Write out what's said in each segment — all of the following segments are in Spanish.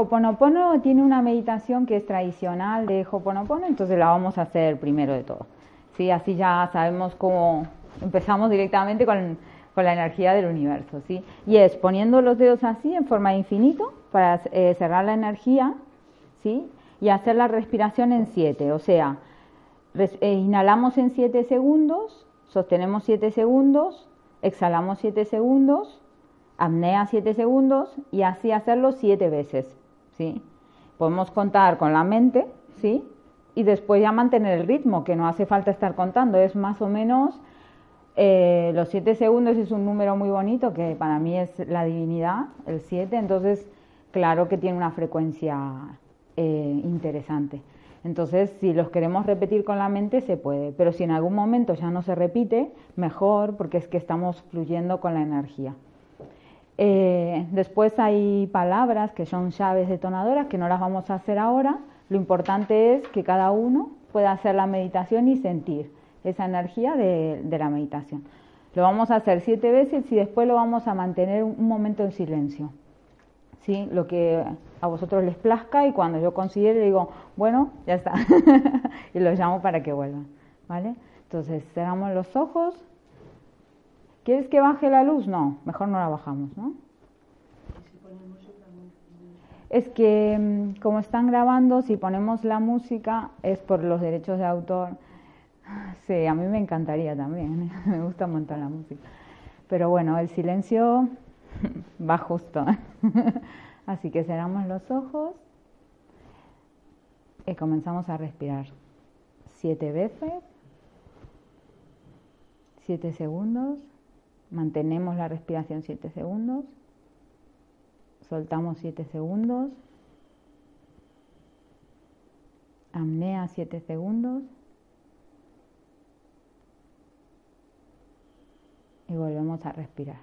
Hoponopono tiene una meditación que es tradicional de Hoponopono, entonces la vamos a hacer primero de todo. ¿sí? Así ya sabemos cómo empezamos directamente con, la energía del universo. ¿sí? Y es poniendo los dedos así en forma de infinito para eh, cerrar la energía ¿sí? y hacer la respiración en 7. O sea, eh, inhalamos en 7 segundos, sostenemos 7 segundos, exhalamos 7 segundos, apnea 7 segundos y así hacerlo 7 veces. ¿Sí? Podemos contar con la mente, ¿sí? Y después ya mantener el ritmo, que no hace falta estar contando, es más o menos eh, los 7 segundos es un número muy bonito que para mí es la divinidad, el 7, entonces claro que tiene una frecuencia eh, interesante. Entonces, si los queremos repetir con la mente, se puede, pero si en algún momento ya no se repite, mejor, porque es que estamos fluyendo con la energía. Eh, después hay palabras que son llaves detonadoras que no las vamos a hacer ahora. Lo importante es que cada uno pueda hacer la meditación y sentir esa energía de, la meditación. Lo vamos a hacer siete veces y después lo vamos a mantener un, momento en silencio. ¿Sí? Lo que a vosotros les plazca y cuando yo considere digo, bueno, ya está. y los llamo para que vuelvan. ¿Vale? Entonces cerramos los ojos ¿Quieres que baje la luz? No, mejor no la bajamos, ¿no? Es que mm, como están grabando, si ponemos la música es por los derechos de autor. Sí, a mí me encantaría también, me gusta un montón la música. Pero bueno, el silencio va justo. Así que cerramos los ojos y comenzamos a respirar siete veces, siete segundos. Mantenemos la respiración 7 segundos. Soltamos 7 segundos. Amnea 7 segundos. Y volvemos a respirar.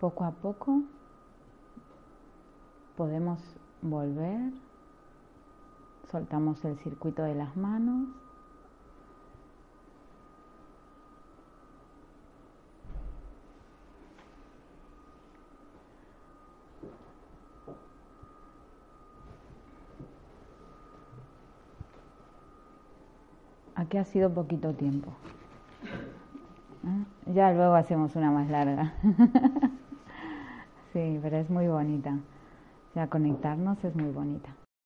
Poco a poco podemos volver, soltamos el circuito de las manos. Aquí ha sido poquito tiempo. ¿Eh? Ya luego hacemos una más larga. sí, pero es muy bonita. O sea, conectarnos es muy bonita.